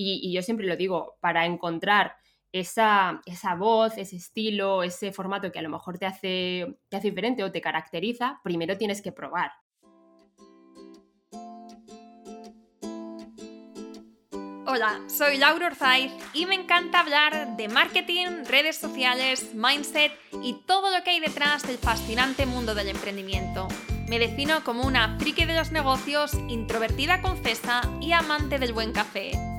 Y, yo siempre lo digo, para encontrar esa, esa, voz, ese estilo, ese formato que a lo mejor te hace, te hace diferente o te caracteriza, primero tienes que probar. Hola, soy Laura Orzaiz y me encanta hablar de marketing, redes sociales, mindset y todo lo que hay detrás del fascinante mundo del emprendimiento. Me defino como una friki de los negocios, introvertida confesa y amante del buen café.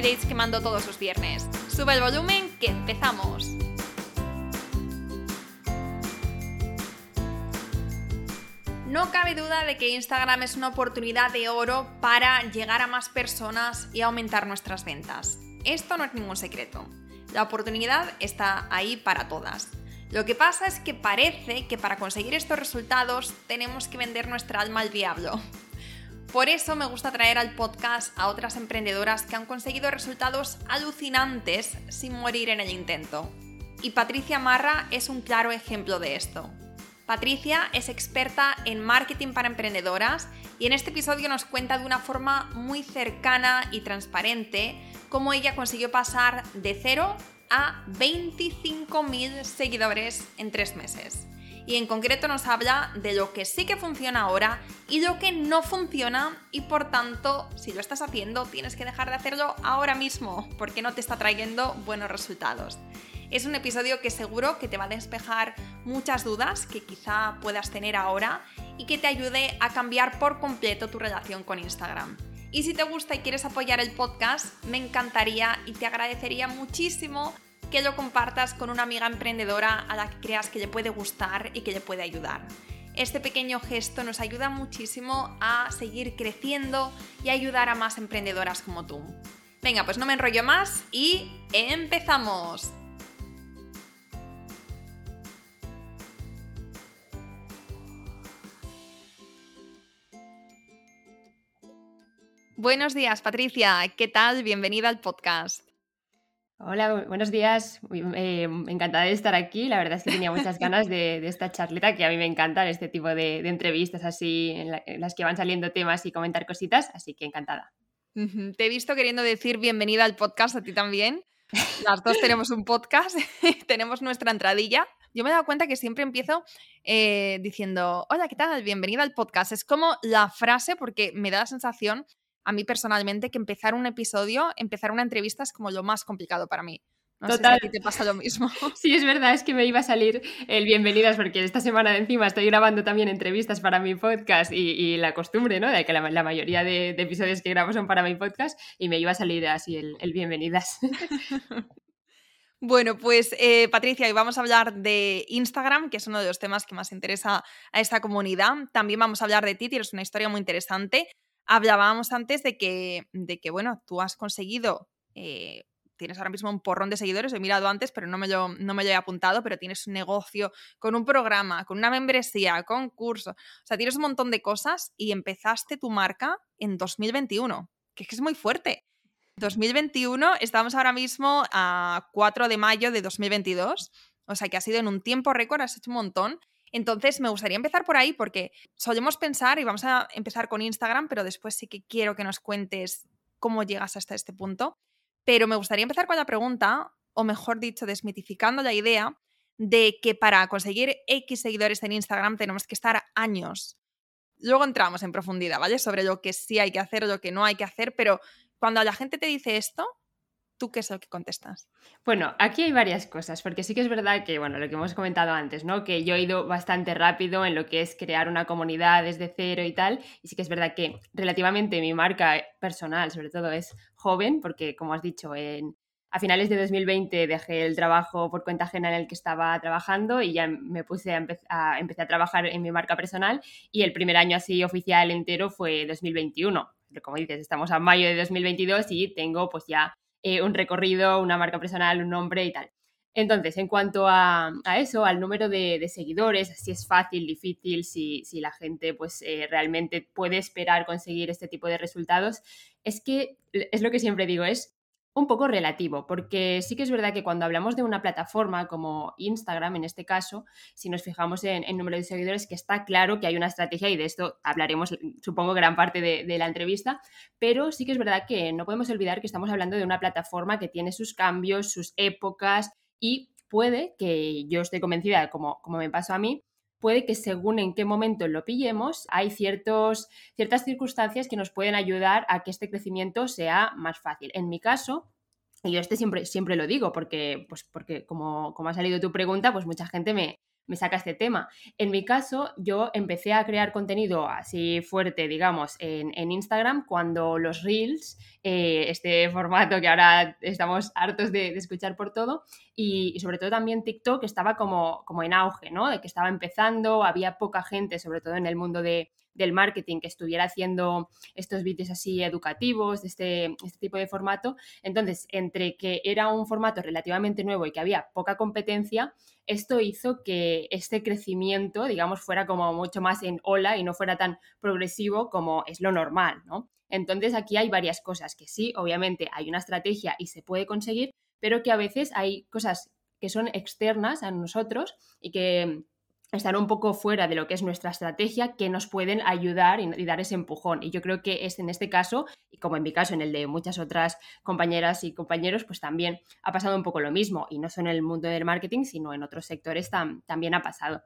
dates que mando todos los viernes. Sube el volumen que empezamos. No cabe duda de que Instagram es una oportunidad de oro para llegar a más personas y aumentar nuestras ventas. Esto no es ningún secreto. La oportunidad está ahí para todas. Lo que pasa es que parece que para conseguir estos resultados tenemos que vender nuestra alma al diablo. Por eso me gusta traer al podcast a otras emprendedoras que han conseguido resultados alucinantes sin morir en el intento. Y Patricia Marra es un claro ejemplo de esto. Patricia es experta en marketing para emprendedoras y en este episodio nos cuenta de una forma muy cercana y transparente cómo ella consiguió pasar de 0 a 25.000 seguidores en tres meses y en concreto nos habla de lo que sí que funciona ahora y lo que no funciona y por tanto, si lo estás haciendo, tienes que dejar de hacerlo ahora mismo porque no te está trayendo buenos resultados. Es un episodio que seguro que te va a despejar muchas dudas que quizá puedas tener ahora y que te ayude a cambiar por completo tu relación con Instagram. Y si te gusta y quieres apoyar el podcast, me encantaría y te agradecería muchísimo que lo compartas con una amiga emprendedora a la que creas que le puede gustar y que le puede ayudar. Este pequeño gesto nos ayuda muchísimo a seguir creciendo y ayudar a más emprendedoras como tú. Venga, pues no me enrollo más y empezamos. Buenos días, Patricia. ¿Qué tal? Bienvenida al podcast. Hola, buenos días. Eh, encantada de estar aquí. La verdad es que tenía muchas ganas de, esta charleta, que a mí me encantan este tipo de, entrevistas así, en, las que van saliendo temas y comentar cositas, así que encantada. Te he visto queriendo decir bienvenida al podcast a ti también. Las dos tenemos un podcast, tenemos nuestra entradilla. Yo me he dado cuenta que siempre empiezo eh, diciendo, hola, ¿qué tal? Bienvenida al podcast. Es como la frase, porque me da la sensación a mí personalmente que empezar un episodio, empezar una entrevista es como lo más complicado para mí. No Total. sé si a ti te pasa lo mismo. Sí, es verdad, es que me iba a salir el bienvenidas porque esta semana de encima estoy grabando también entrevistas para mi podcast y, la costumbre, ¿no? De que la, mayoría de, episodios que grabo son para mi podcast y me iba a salir así el, bienvenidas. Bueno, pues eh, Patricia, hoy vamos a hablar de Instagram, que es uno de los temas que más interesa a esta comunidad. También vamos a hablar de ti, tienes una historia muy interesante. Hablábamos antes de que, de que bueno, tú has conseguido, eh, tienes ahora mismo un porrón de seguidores, he mirado antes, pero no me, lo, no me lo he apuntado, pero tienes un negocio con un programa, con una membresía, con curso, o sea, tienes un montón de cosas y empezaste tu marca en 2021, que es muy fuerte. 2021, estamos ahora mismo a 4 de mayo de 2022, o sea que ha sido en un tiempo récord, has hecho un montón entonces, me gustaría empezar por ahí porque solemos pensar, y vamos a empezar con Instagram, pero después sí que quiero que nos cuentes cómo llegas hasta este punto. Pero me gustaría empezar con la pregunta, o mejor dicho, desmitificando la idea de que para conseguir X seguidores en Instagram tenemos que estar años. Luego entramos en profundidad, ¿vale? Sobre lo que sí hay que hacer o lo que no hay que hacer, pero cuando la gente te dice esto, ¿Tú qué es lo que contestas? Bueno, aquí hay varias cosas, porque sí que es verdad que, bueno, lo que hemos comentado antes, ¿no? Que yo he ido bastante rápido en lo que es crear una comunidad desde cero y tal, y sí que es verdad que relativamente mi marca personal, sobre todo, es joven, porque como has dicho, en, a finales de 2020 dejé el trabajo por cuenta ajena en el que estaba trabajando y ya me puse a, a, empecé a trabajar en mi marca personal y el primer año así oficial entero fue 2021. Pero como dices, estamos a mayo de 2022 y tengo pues ya eh, un recorrido, una marca personal, un nombre y tal. Entonces, en cuanto a, eso, al número de, seguidores, si es fácil, difícil, si, si la gente pues eh, realmente puede esperar conseguir este tipo de resultados, es que es lo que siempre digo, es un poco relativo, porque sí que es verdad que cuando hablamos de una plataforma como Instagram, en este caso, si nos fijamos en el número de seguidores, que está claro que hay una estrategia y de esto hablaremos, supongo, gran parte de, la entrevista, pero sí que es verdad que no podemos olvidar que estamos hablando de una plataforma que tiene sus cambios, sus épocas, y puede que yo estoy convencida, como, como me pasó a mí, puede que según en qué momento lo pillemos, hay ciertos, ciertas circunstancias que nos pueden ayudar a que este crecimiento sea más fácil. En mi caso, y yo este siempre, siempre lo digo, porque, pues porque como, como ha salido tu pregunta, pues mucha gente me, me saca este tema. En mi caso, yo empecé a crear contenido así fuerte, digamos, en, Instagram cuando los reels, eh, este formato que ahora estamos hartos de, escuchar por todo, y, sobre todo también TikTok estaba como, como en auge, ¿no? De que estaba empezando, había poca gente, sobre todo en el mundo de, del marketing que estuviera haciendo estos vídeos así educativos, de este, este tipo de formato. Entonces, entre que era un formato relativamente nuevo y que había poca competencia, esto hizo que este crecimiento, digamos, fuera como mucho más en ola y no fuera tan progresivo como es lo normal, ¿no? Entonces aquí hay varias cosas que sí, obviamente hay una estrategia y se puede conseguir, pero que a veces hay cosas que son externas a nosotros y que estar un poco fuera de lo que es nuestra estrategia que nos pueden ayudar y, dar ese empujón. Y yo creo que es en este caso, y como en mi caso, en el de muchas otras compañeras y compañeros, pues también ha pasado un poco lo mismo. Y no solo en el mundo del marketing, sino en otros sectores también ha pasado.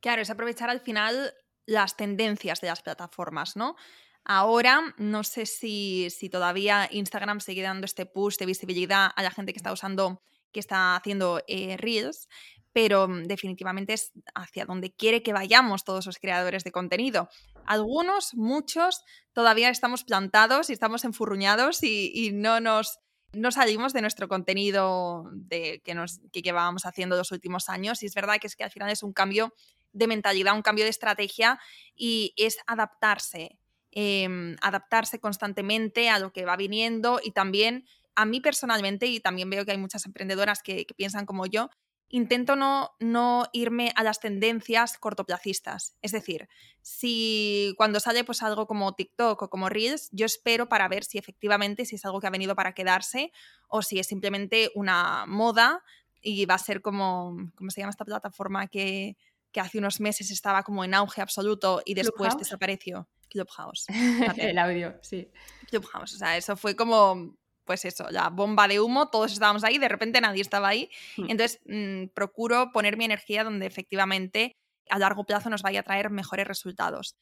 Claro, es aprovechar al final las tendencias de las plataformas, ¿no? Ahora, no sé si, si todavía Instagram sigue dando este push de visibilidad a la gente que está usando, que está haciendo eh, Reels, pero mm, definitivamente es hacia donde quiere que vayamos todos los creadores de contenido. Algunos, muchos, todavía estamos plantados y estamos enfurruñados y, no nos no salimos de nuestro contenido de, que, nos, que llevábamos haciendo los últimos años. Y es verdad que es que al final es un cambio de mentalidad, un cambio de estrategia y es adaptarse, em, adaptarse constantemente a lo que va viniendo y también a mí personalmente, y también veo que hay muchas emprendedoras que piensan como yo, intento no, no, irme a las tendencias cortoplacistas. Es decir, si cuando sale pues algo como TikTok o como Reels, yo espero para ver si efectivamente si es algo que ha venido para quedarse o si es simplemente una moda y va a ser como, ¿cómo se llama esta plataforma que, que hace unos meses estaba como en auge absoluto y después desapareció? Clubhouse. El audio, sí. Clubhouse, o sea, eso fue como pues eso, la bomba de humo, todos estábamos ahí, de repente nadie estaba ahí. Hmm. Entonces, mm, procuro poner mi energía donde efectivamente a largo plazo nos vaya a traer mejores resultados.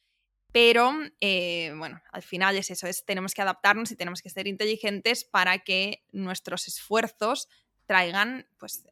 Pero, eh, bueno, al final es eso, es, tenemos que adaptarnos y tenemos que ser inteligentes para que nuestros esfuerzos traigan, pues,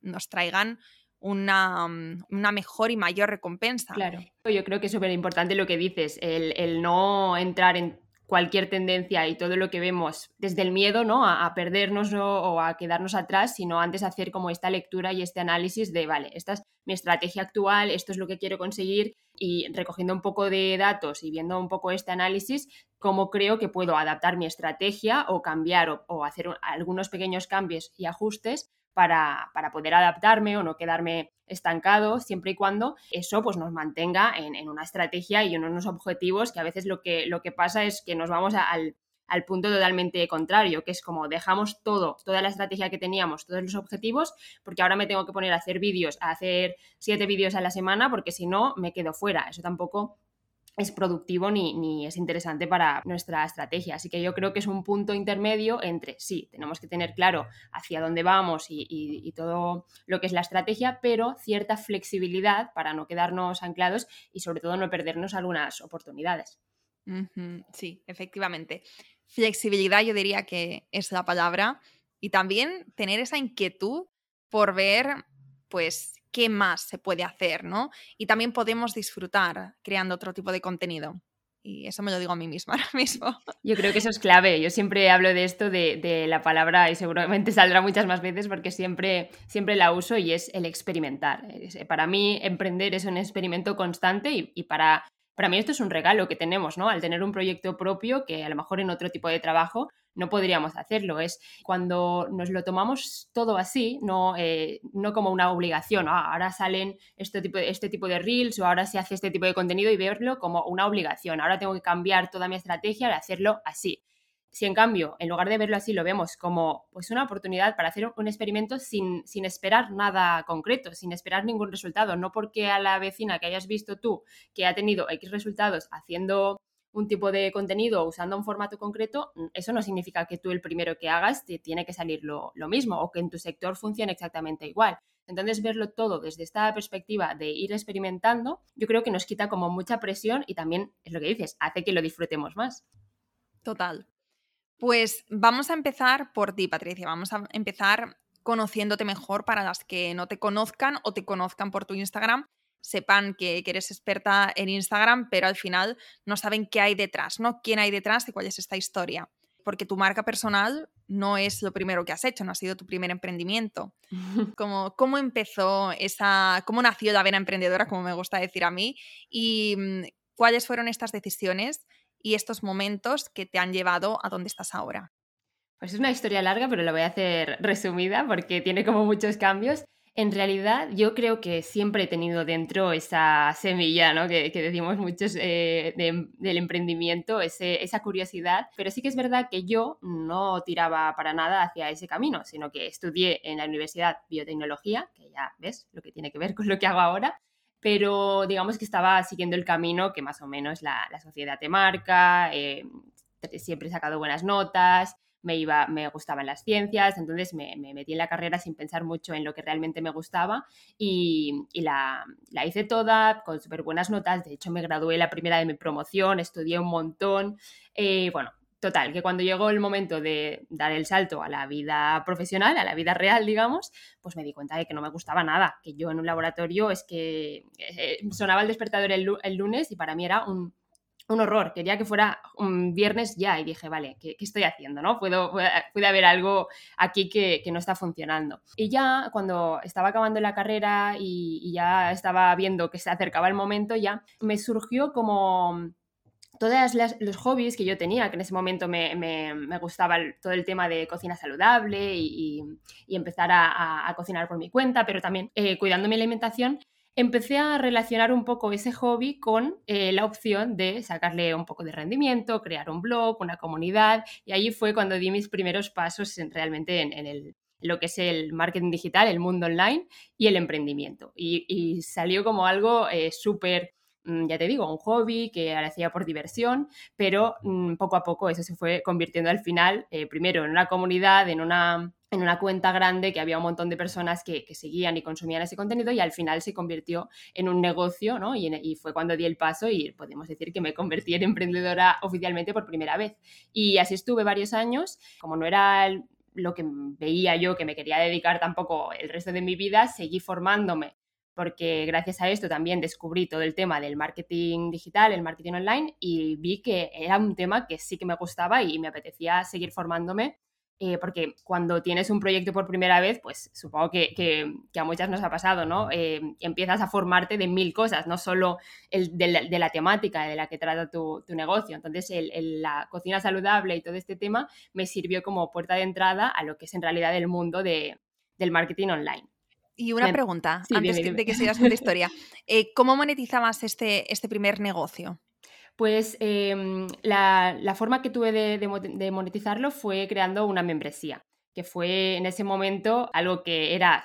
nos traigan una, mm, una, mejor y mayor recompensa. Claro, yo creo que es súper importante lo que dices, el, el no entrar en cualquier tendencia y todo lo que vemos desde el miedo, ¿no? A, perdernos o a quedarnos atrás, sino antes hacer como esta lectura y este análisis de, vale, esta es mi estrategia actual, esto es lo que quiero conseguir y recogiendo un poco de datos y viendo un poco este análisis, cómo creo que puedo adaptar mi estrategia o cambiar o hacer algunos pequeños cambios y ajustes para, poder adaptarme o no quedarme estancado, siempre y cuando eso pues, nos mantenga en, una estrategia y en unos objetivos que a veces lo que, lo que pasa es que nos vamos al, al punto totalmente contrario, que es como dejamos todo, toda la estrategia que teníamos, todos los objetivos, porque ahora me tengo que poner a hacer vídeos, a hacer siete vídeos a la semana, porque si no me quedo fuera. Eso tampoco es productivo ni, es interesante para nuestra estrategia. Así que yo creo que es un punto intermedio entre, sí, tenemos que tener claro hacia dónde vamos y, todo lo que es la estrategia, pero cierta flexibilidad para no quedarnos anclados y sobre todo no perdernos algunas oportunidades. Sí, efectivamente. Flexibilidad yo diría que es la palabra y también tener esa inquietud por ver pues qué más se puede hacer, ¿no? Y también podemos disfrutar creando otro tipo de contenido. Y eso me lo digo a mí misma ahora mismo. Yo creo que eso es clave. Yo siempre hablo de esto, de, la palabra, y seguramente saldrá muchas más veces porque siempre, siempre la uso y es el experimentar. Para mí, emprender es un experimento constante y, para, para mí esto es un regalo que tenemos, ¿no? Al tener un proyecto propio que a lo mejor en otro tipo de trabajo no podríamos hacerlo. Es cuando nos lo tomamos todo así, no, eh, no como una obligación. Ah, ahora salen este tipo, de, este tipo de reels o ahora se hace este tipo de contenido y verlo como una obligación. Ahora tengo que cambiar toda mi estrategia de hacerlo así. Si en cambio, en lugar de verlo así, lo vemos como pues, una oportunidad para hacer un experimento sin, sin esperar nada concreto, sin esperar ningún resultado, no porque a la vecina que hayas visto tú que ha tenido X resultados haciendo un tipo de contenido usando un formato concreto, mm, eso no significa que tú el primero que hagas te tiene que salir lo, mismo o que en tu sector funcione exactamente igual. Entonces, verlo todo desde esta perspectiva de ir experimentando, yo creo que nos quita como mucha presión y también, es lo que dices, hace que lo disfrutemos más. Total. Pues vamos a empezar por ti, Patricia. Vamos a empezar conociéndote mejor para las que no te conozcan o te conozcan por tu Instagram sepan que, eres experta en Instagram, pero al final no saben qué hay detrás, ¿no? ¿Quién hay detrás y cuál es esta historia? Porque tu marca personal no es lo primero que has hecho, no ha sido tu primer emprendimiento. ¿Cómo, cómo empezó esa, cómo nació la vena emprendedora, como me gusta decir a mí? Y mm, cuáles fueron estas decisiones y estos momentos que te han llevado a donde estás ahora. Pues es una historia larga, pero la voy a hacer resumida porque tiene como muchos cambios. En realidad, yo creo que siempre he tenido dentro esa semilla, ¿no? Que, decimos muchos eh, del emprendimiento, esa curiosidad, pero sí que es verdad que yo no tiraba para nada hacia ese camino, sino que estudié en la Universidad Biotecnología, que ya ves lo que tiene que ver con lo que hago ahora, pero digamos que estaba siguiendo el camino que más o menos la, sociedad te marca, eh, siempre he sacado buenas notas, me, iba, me gustaban las ciencias, entonces me, metí en la carrera sin pensar mucho en lo que realmente me gustaba y, la, hice toda con súper buenas notas, de hecho me gradué la primera de mi promoción, estudié un montón, eh, bueno, total, que cuando llegó el momento de dar el salto a la vida profesional, a la vida real, digamos, pues me di cuenta de que no me gustaba nada, que yo en un laboratorio es que eh, sonaba el despertador el lunes y para mí era un un horror, quería que fuera un viernes ya y dije, vale, ¿qué, estoy haciendo? ¿no? Puedo, puede haber algo aquí que, no está funcionando. Y ya cuando estaba acabando la carrera y, ya estaba viendo que se acercaba el momento, ya me surgió como todos los hobbies que yo tenía, que en ese momento me, gustaba todo el tema de cocina saludable y, empezar a, cocinar por mi cuenta, pero también eh, cuidando mi alimentación, empecé a relacionar un poco ese hobby con eh, la opción de sacarle un poco de rendimiento, crear un blog, una comunidad, y ahí fue cuando di mis primeros pasos en, realmente en, lo que es el marketing digital, el mundo online y el emprendimiento. Y, salió como algo eh, súper mm, ya te digo, un hobby que hacía por diversión, pero mm, poco a poco eso se fue convirtiendo al final, eh, primero en una comunidad, en una en una cuenta grande que había un montón de personas que, seguían y consumían ese contenido y al final se convirtió en un negocio, ¿no? Y, fue cuando di el paso y podemos decir que me convertí en emprendedora oficialmente por primera vez. Y así estuve varios años, como no era lo que veía yo que me quería dedicar tampoco el resto de mi vida, seguí formándome porque gracias a esto también descubrí todo el tema del marketing digital, el marketing online y vi que era un tema que sí que me gustaba y me apetecía seguir formándome eh, porque cuando tienes un proyecto por primera vez, pues supongo que, a muchas nos ha pasado, ¿no? Eh, empiezas a formarte de mil cosas, no solo el, de, la, temática de la que trata tu, negocio. Entonces, la cocina saludable y todo este tema me sirvió como puerta de entrada a lo que es en realidad el mundo del marketing online. Y una pregunta, antes de que sigas con la historia. Eh, ¿Cómo monetizabas este, este primer negocio? Pues em, la, forma que tuve de, monetizarlo fue creando una membresía, que fue en ese momento algo que era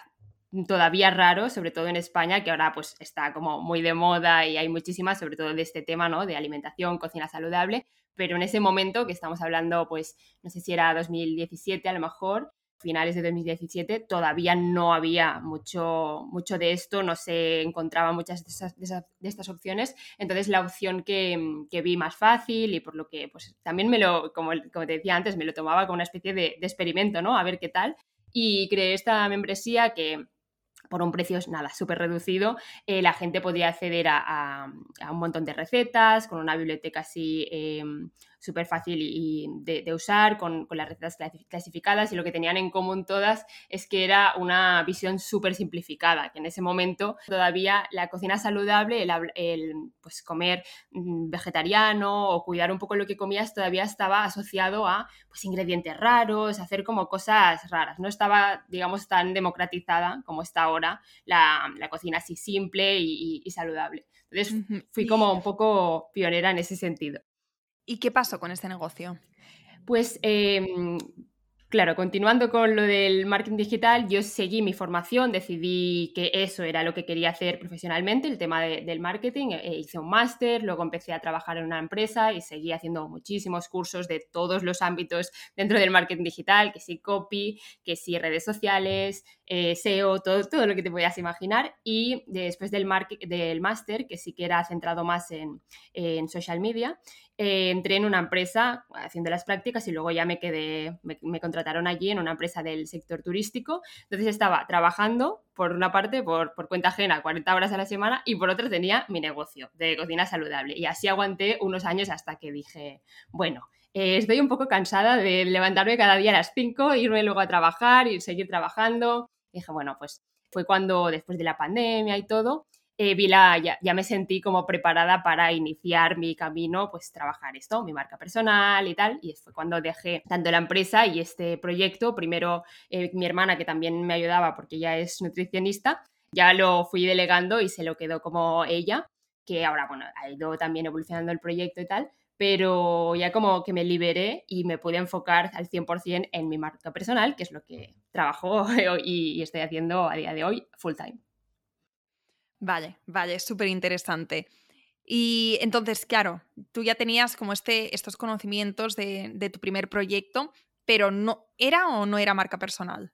todavía raro, sobre todo en España, que ahora pues está como muy de moda y hay muchísimas, sobre todo de este tema, ¿no? De alimentación, cocina saludable, pero en ese momento que estamos hablando, pues no sé si era 2017 a lo mejor, finales de 2017 todavía no había mucho, mucho de esto, no se encontraban muchas de, estas opciones. Entonces la opción que, vi más fácil y por lo que pues también me lo, como, como te decía antes, me lo tomaba como una especie de, experimento, ¿no? A ver qué tal. Y creé esta membresía que por un precio nada, súper reducido, eh, la gente podía acceder a, un montón de recetas, con una biblioteca así em, súper fácil y, de, usar, con, con, las recetas clasificadas y lo que tenían en común todas es que era una visión súper simplificada, que en ese momento todavía la cocina saludable, el, el pues comer mm, vegetariano o cuidar un poco lo que comías todavía estaba asociado a pues, ingredientes raros, hacer como cosas raras, no estaba, digamos, tan democratizada como está ahora la, la cocina así simple y, y saludable. Entonces fui como un poco pionera en ese sentido. ¿Y qué pasó con este negocio? Pues em, Claro, continuando con lo del marketing digital, yo seguí mi formación, decidí que eso era lo que quería hacer profesionalmente, el tema del marketing, e, hice un máster, luego empecé a trabajar en una empresa y seguí haciendo muchísimos cursos de todos los ámbitos dentro del marketing digital, que sí copy, que sí redes sociales, eh, SEO, todo, todo lo que te puedas imaginar. Y después del, máster, que sí que era centrado más en social media, eh, entré en una empresa haciendo las prácticas y luego ya me quedé, me, contrataron allí en una empresa del sector turístico. Entonces estaba trabajando, por una parte, por, por, cuenta ajena, 40 horas a la semana, y por otra tenía mi negocio de cocina saludable. Y así aguanté unos años hasta que dije, bueno, eh, estoy un poco cansada de levantarme cada día a las 5, irme luego a trabajar y seguir trabajando. dije, bueno, pues fue cuando después de la pandemia y todo, eh, ya, me sentí como preparada para iniciar mi camino, pues trabajar esto, mi marca personal y tal. Y fue cuando dejé tanto la empresa y este proyecto. Primero eh, mi hermana, que también me ayudaba porque ella es nutricionista, ya lo fui delegando y se lo quedó como ella, que ahora, bueno, ha ido también evolucionando el proyecto y tal. Pero ya como que me liberé y me pude enfocar al 100% en mi marca personal, que es lo que trabajo y estoy haciendo a día de hoy full time. Vale, vale, súper interesante. Y entonces, claro, tú ya tenías como este, estos conocimientos de, de tu primer proyecto, pero no, ¿era o no era marca personal?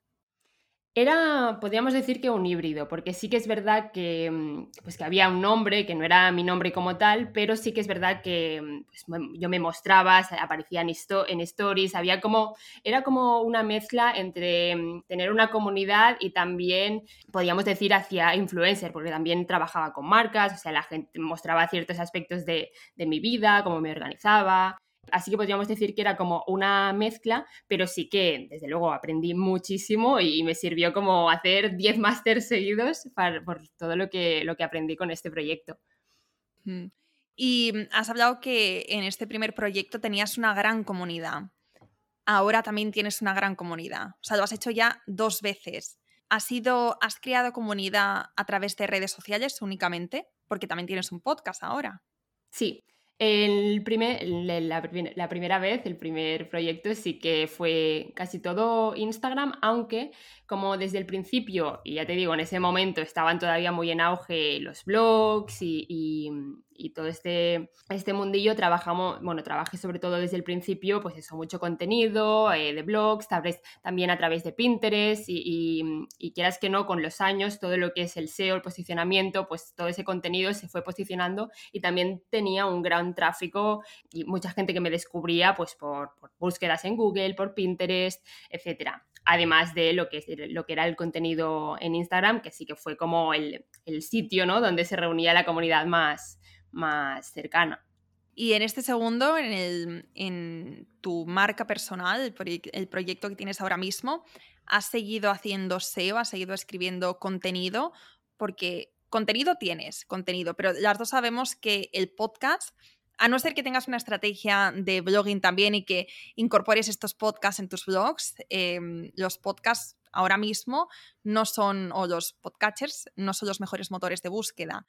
Era, podríamos decir que un híbrido, porque sí que es verdad que, mm, pues que había un nombre, que no era mi nombre como tal, pero sí que es verdad que mm, pues, yo me mostraba, aparecía en, en stories, había como, era como una mezcla entre mm, tener una comunidad y también, podríamos decir, hacia influencer, porque también trabajaba con marcas, o sea, la gente mostraba ciertos aspectos de, de mi vida, cómo me organizaba, Así que podríamos decir que era como una mezcla, pero sí que desde luego aprendí muchísimo y me sirvió como hacer 10 másters seguidos por todo lo que, lo que aprendí con este proyecto. Y mm, has hablado que en este primer proyecto tenías una gran comunidad. Ahora también tienes una gran comunidad. O sea, lo has hecho ya dos veces. ¿Has, sido, ¿Has creado comunidad a través de redes sociales únicamente? Porque también tienes un podcast ahora. Sí, el primer, la, primera vez, el primer proyecto sí que fue casi todo Instagram, aunque como desde el principio, y ya te digo, en ese momento estaban todavía muy en auge los blogs y todo este, este mundillo trabajamos, bueno, trabajé sobre todo desde el principio, pues eso, mucho contenido eh, de blogs, también a través de Pinterest y, y, quieras que no, con los años, todo lo que es el SEO, el posicionamiento, pues todo ese contenido se fue posicionando y también tenía un gran tráfico y mucha gente que me descubría pues por, por búsquedas en Google, por Pinterest, etcétera además de lo que, lo que era el contenido en Instagram, que sí que fue como el, el sitio ¿no? donde se reunía la comunidad más, más cercana. Y en este segundo, en, tu marca personal, el, proyecto que tienes ahora mismo, has seguido haciendo SEO, has seguido escribiendo contenido, porque contenido tienes, contenido, pero las dos sabemos que el podcast, a no ser que tengas una estrategia de blogging también y que incorpores estos podcasts en tus blogs, em, los podcasts ahora mismo no son, o los podcatchers, no son los mejores motores de búsqueda.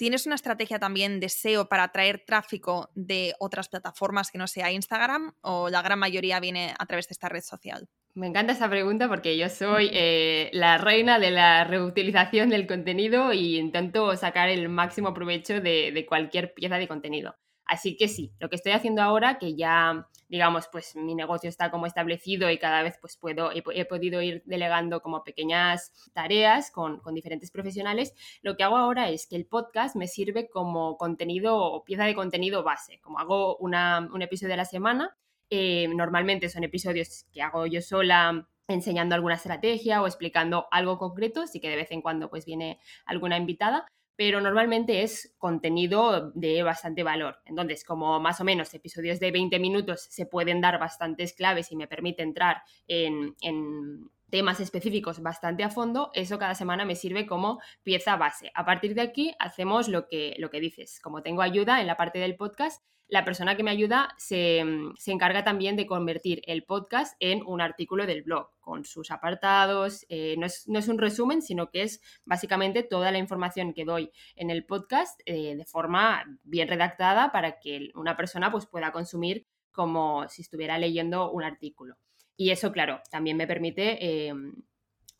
¿Tienes una estrategia también de SEO para atraer tráfico de otras plataformas que no sea Instagram o la gran mayoría viene a través de esta red social? Me encanta esa pregunta porque yo soy eh, la reina de la reutilización del contenido y intento sacar el máximo provecho de cualquier pieza de contenido. Así que sí, lo que estoy haciendo ahora, que ya, digamos, pues mi negocio está como establecido y cada vez pues puedo, he, podido ir delegando como pequeñas tareas con, diferentes profesionales, lo que hago ahora es que el podcast me sirve como contenido o pieza de contenido base, como hago un episodio a la semana, eh, normalmente son episodios que hago yo sola enseñando alguna estrategia o explicando algo concreto, así que de vez en cuando pues viene alguna invitada, pero normalmente es contenido de bastante valor. Entonces, como más o menos episodios de 20 minutos se pueden dar bastantes claves y me permite entrar en, en temas específicos bastante a fondo, eso cada semana me sirve como pieza base. A partir de aquí hacemos lo que, lo que dices. Como tengo ayuda en la parte del podcast, la persona que me ayuda se, encarga también de convertir el podcast en un artículo del blog, con sus apartados. Eh, no, es, un resumen, sino que es básicamente toda la información que doy en el podcast eh, de forma bien redactada para que una persona pues, pueda consumir como si estuviera leyendo un artículo. Y eso, claro, también me permite em,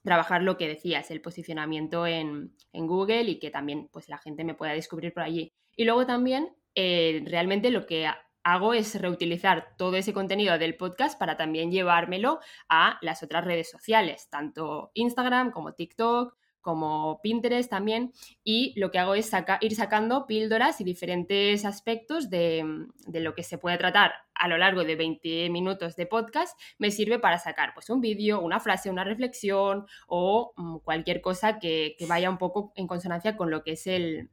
trabajar lo que decías, el posicionamiento en, Google y que también pues, la gente me pueda descubrir por allí. Y luego también, eh, realmente lo que hago es reutilizar todo ese contenido del podcast para también llevármelo a las otras redes sociales, tanto Instagram como TikTok, como Pinterest también, y lo que hago es ir sacando píldoras y diferentes aspectos de, lo que se puede tratar a lo largo de 20 minutos de podcast, me sirve para sacar pues, un vídeo, una frase, una reflexión o mm, cualquier cosa que, vaya un poco en consonancia con lo que es el,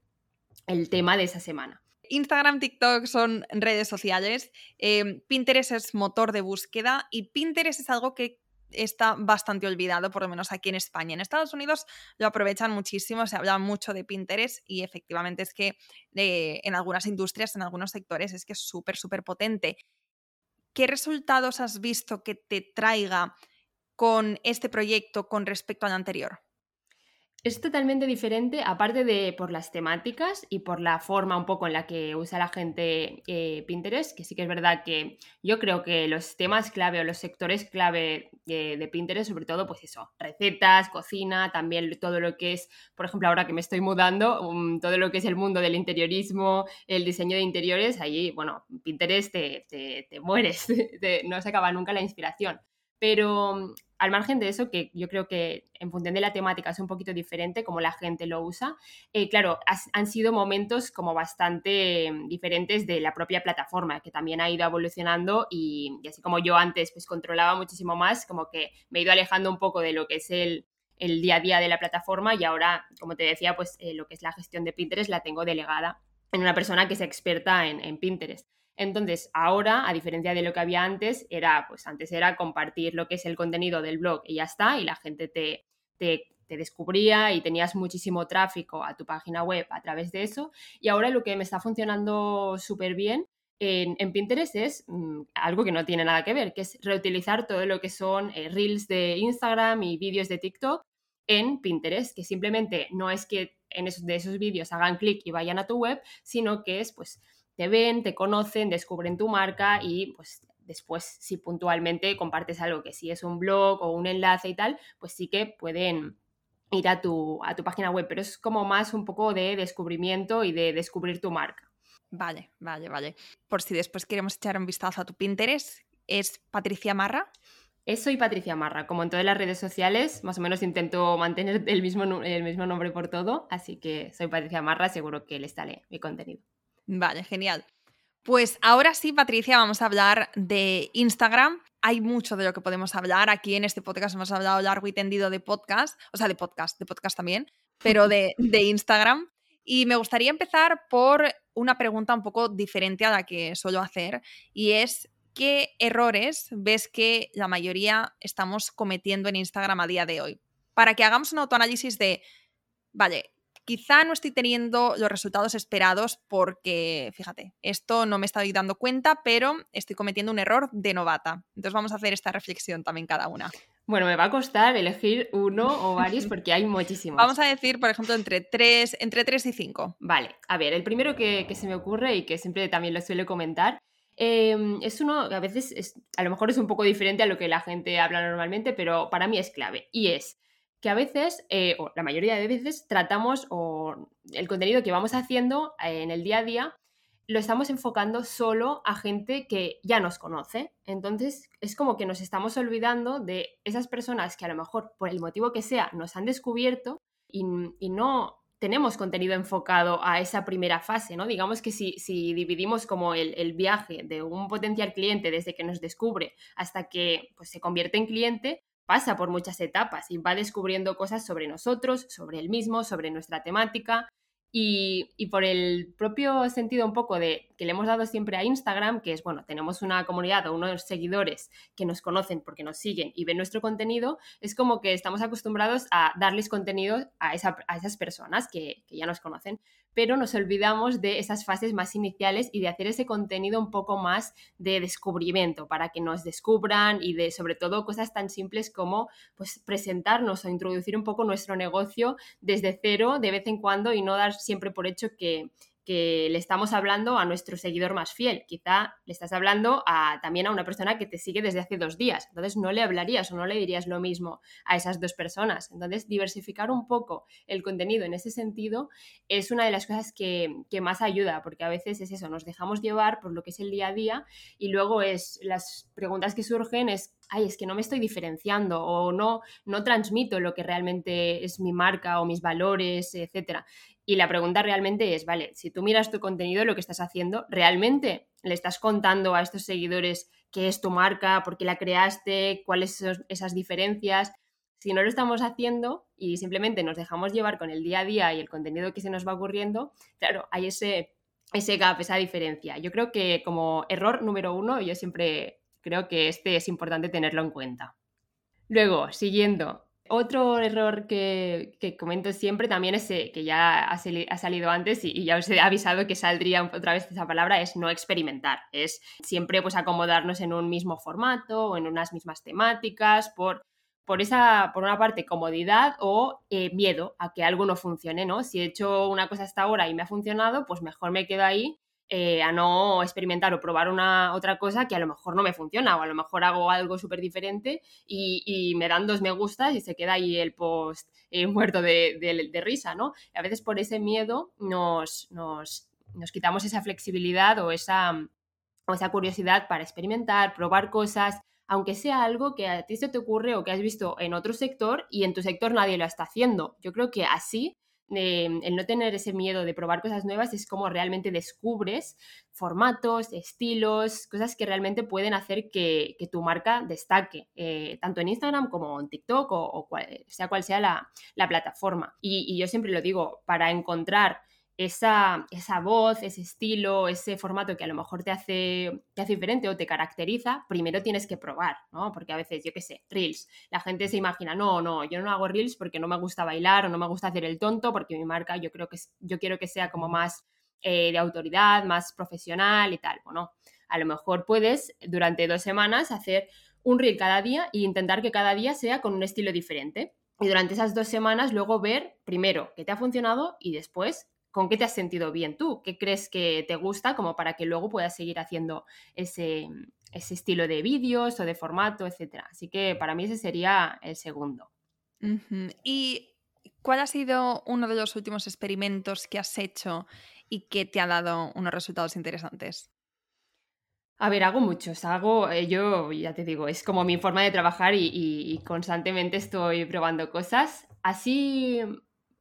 tema de esa semana. Instagram, TikTok son redes sociales, eh, Pinterest es motor de búsqueda y Pinterest es algo que está bastante olvidado, por lo menos aquí en España. En Estados Unidos lo aprovechan muchísimo, se habla mucho de Pinterest y efectivamente es que eh, en algunas industrias, en algunos sectores, es que es súper, súper potente. ¿Qué resultados has visto que te traiga con este proyecto con respecto al anterior? Es totalmente diferente, aparte de por las temáticas y por la forma un poco en la que usa la gente eh, Pinterest, que sí que es verdad que yo creo que los temas clave o los sectores clave de Pinterest, sobre todo, pues eso, recetas, cocina, también todo lo que es, por ejemplo, ahora que me estoy mudando, todo lo que es el mundo del interiorismo, el diseño de interiores, ahí, bueno, Pinterest te, te, mueres, no se acaba nunca la inspiración. Pero al margen de eso, que yo creo que en función de la temática es un poquito diferente como la gente lo usa, eh, claro, han sido momentos como bastante mm, diferentes de la propia plataforma, que también ha ido evolucionando y, así como yo antes pues controlaba muchísimo más, como que me he ido alejando un poco de lo que es el, día a día de la plataforma y ahora, como te decía, pues eh, lo que es la gestión de Pinterest la tengo delegada en una persona que es experta en Pinterest. Entonces, ahora, a diferencia de lo que había antes, era, pues antes era compartir lo que es el contenido del blog y ya está, y la gente te, te, descubría y tenías muchísimo tráfico a tu página web a través de eso. Y ahora lo que me está funcionando súper bien en, Pinterest es mm, algo que no tiene nada que ver, que es reutilizar todo lo que son eh, reels de Instagram y vídeos de TikTok en Pinterest, que simplemente no es que en esos, de esos vídeos hagan clic y vayan a tu web, sino que es pues te ven, te conocen, descubren tu marca y pues después si puntualmente compartes algo que si es un blog o un enlace y tal, pues sí que pueden ir a tu, a tu página web, pero es como más un poco de descubrimiento y de descubrir tu marca. Vale, vale, vale. Por si después queremos echar un vistazo a tu Pinterest, ¿es Patricia Marra? Es soy Patricia Marra. Como en todas las redes sociales, más o menos intento mantener el mismo, el mismo nombre por todo, así que soy Patricia Marra, seguro que les sale mi contenido. Vale, genial. Pues ahora sí, Patricia, vamos a hablar de Instagram. Hay mucho de lo que podemos hablar. Aquí en este podcast hemos hablado largo y tendido de podcast, o sea, de podcast, de podcast también, pero de, de Instagram. Y me gustaría empezar por una pregunta un poco diferente a la que suelo hacer, y es ¿qué errores ves que la mayoría estamos cometiendo en Instagram a día de hoy? Para que hagamos un autoanálisis de, vale, quizá no estoy teniendo los resultados esperados porque, fíjate, esto no me estoy dando cuenta, pero estoy cometiendo un error de novata. Entonces vamos a hacer esta reflexión también cada una. Bueno, me va a costar elegir uno o varios porque hay muchísimos. Vamos a decir, por ejemplo, entre tres, entre tres y cinco. Vale, a ver, el primero que, se me ocurre y que siempre también lo suele comentar em, es uno que a veces a lo mejor es un poco diferente a lo que la gente habla normalmente, pero para mí es clave. Y es que a veces, eh, o la mayoría de veces, tratamos o el contenido que vamos haciendo eh, en el día a día lo estamos enfocando solo a gente que ya nos conoce. Entonces es como que nos estamos olvidando de esas personas que a lo mejor, por el motivo que sea, nos han descubierto y, no tenemos contenido enfocado a esa primera fase, ¿no? Digamos que si, si dividimos como el, el, viaje de un potencial cliente desde que nos descubre hasta que pues, se convierte en cliente, pasa por muchas etapas y va descubriendo cosas sobre nosotros, sobre él mismo, sobre nuestra temática. Y, y, por el propio sentido un poco de que le hemos dado siempre a Instagram, que es, bueno, tenemos una comunidad o unos seguidores que nos conocen porque nos siguen y ven nuestro contenido, es como que estamos acostumbrados a darles contenido a, esa, a esas personas que, que ya nos conocen pero nos olvidamos de esas fases más iniciales y de hacer ese contenido un poco más de descubrimiento para que nos descubran y de sobre todo cosas tan simples como pues presentarnos o introducir un poco nuestro negocio desde cero de vez en cuando y no dar siempre por hecho que que le estamos hablando a nuestro seguidor más fiel. Quizá le estás hablando a, también a una persona que te sigue desde hace dos días. Entonces no le hablarías o no le dirías lo mismo a esas dos personas. Entonces diversificar un poco el contenido en ese sentido es una de las cosas que, que más ayuda, porque a veces es eso, nos dejamos llevar por lo que es el día a día y luego es las preguntas que surgen es ay, es que no me estoy diferenciando o no, no transmito lo que realmente es mi marca o mis valores, etcétera. Y la pregunta realmente es, vale, si tú miras tu contenido, lo que estás haciendo, ¿realmente le estás contando a estos seguidores qué es tu marca, por qué la creaste, cuáles son esas diferencias? Si no lo estamos haciendo y simplemente nos dejamos llevar con el día a día y el contenido que se nos va ocurriendo, claro, hay ese, ese gap, esa diferencia. Yo creo que como error número uno, yo siempre creo que este es importante tenerlo en cuenta. Luego, siguiendo, otro error que, comento siempre también es eh, que ya ha, salido antes y, ya os he avisado que saldría otra vez esa palabra, es no experimentar. Es siempre pues acomodarnos en un mismo formato o en unas mismas temáticas por, por, esa, por una parte comodidad o eh, miedo a que algo no funcione, ¿no? Si he hecho una cosa hasta ahora y me ha funcionado, pues mejor me quedo ahí eh, a no experimentar o probar una otra cosa que a lo mejor no me funciona o a lo mejor hago algo súper diferente y, me dan dos me gustas y se queda ahí el post eh, muerto de, risa, ¿no? a veces por ese miedo nos, nos, nos quitamos esa flexibilidad o esa, o esa curiosidad para experimentar, probar cosas, aunque sea algo que a ti se te ocurre o que has visto en otro sector y en tu sector nadie lo está haciendo. Yo creo que así el no tener ese miedo de probar cosas nuevas es como realmente descubres formatos, estilos, cosas que realmente pueden hacer que, tu marca destaque, eh, tanto en Instagram como en TikTok o, sea cual sea la, plataforma. y, yo siempre lo digo, para encontrar esa, esa, voz, ese estilo, ese formato que a lo mejor te hace, te hace diferente o te caracteriza, primero tienes que probar, ¿no? Porque a veces, yo qué sé, reels, la gente se imagina, no, no, yo no hago reels porque no me gusta bailar o no me gusta hacer el tonto, porque mi marca yo creo que yo quiero que sea como más eh, de autoridad, más profesional y tal. Bueno, a lo mejor puedes durante dos semanas hacer un reel cada día e intentar que cada día sea con un estilo diferente. Y durante esas dos semanas luego ver primero qué te ha funcionado y después con qué te has sentido bien tú, qué crees que te gusta como para que luego puedas seguir haciendo ese, estilo de vídeos o de formato, etc. Así que para mí ese sería el segundo. ¿Y cuál ha sido uno de los últimos experimentos que has hecho y que te ha dado unos resultados interesantes? A ver, hago muchos, hago, eh, yo ya te digo, es como mi forma de trabajar y constantemente estoy probando cosas. Así